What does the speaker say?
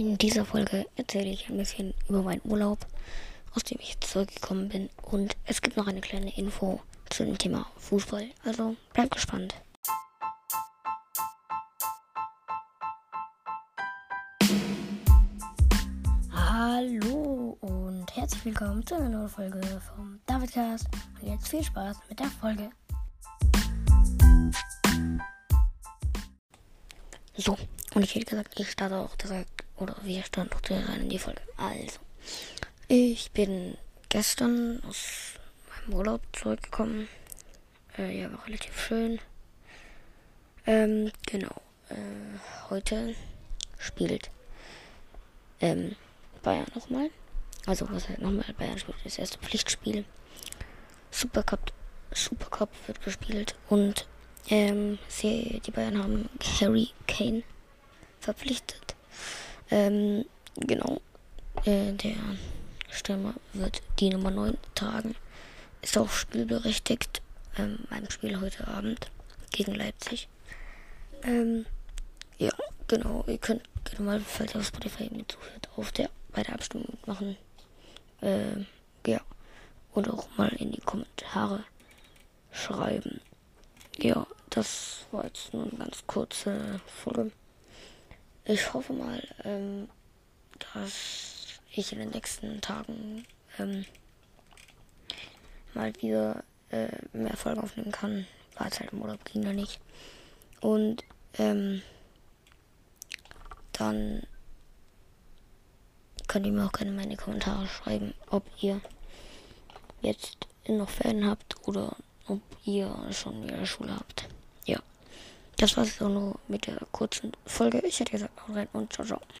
In dieser Folge erzähle ich ein bisschen über meinen Urlaub, aus dem ich zurückgekommen bin. Und es gibt noch eine kleine Info zu dem Thema Fußball. Also bleibt gespannt. Hallo und herzlich willkommen zu einer neuen Folge vom Davidcast. Und jetzt viel Spaß mit der Folge. So, und ich hätte gesagt, ich starte auch direkt, oder wir starten auch direkt rein in die Folge. Also, ich bin gestern aus meinem Urlaub zurückgekommen. Äh, ja, war relativ schön. Ähm, genau. Äh, heute spielt ähm, Bayern nochmal. Also, was heißt nochmal? Bayern spielt das erste Pflichtspiel. Supercup, Supercup wird gespielt und ähm, sie, die Bayern haben Harry Kane verpflichtet. Ähm, genau. Äh, der Stürmer wird die Nummer 9 tragen. Ist auch spielberechtigt ähm, beim Spiel heute Abend gegen Leipzig. Ähm, ja, genau. Ihr könnt gerne mal, falls ihr auf Spotify mitzuhört, auf der, bei der Abstimmung mitmachen. Ähm, ja. Und auch mal in die Kommentare schreiben. Ja, das war jetzt nur eine ganz kurze Folge. Ich hoffe mal, ähm, dass ich in den nächsten Tagen ähm, mal wieder äh, mehr Folgen aufnehmen kann. War es halt im Urlaub, ging da nicht. Und ähm, dann könnt ihr mir auch gerne meine Kommentare schreiben, ob ihr jetzt noch Ferien habt oder ob ihr schon wieder Schule habt. Das war es auch nur mit der kurzen Folge. Ich hätte gesagt, rein und ciao, ciao.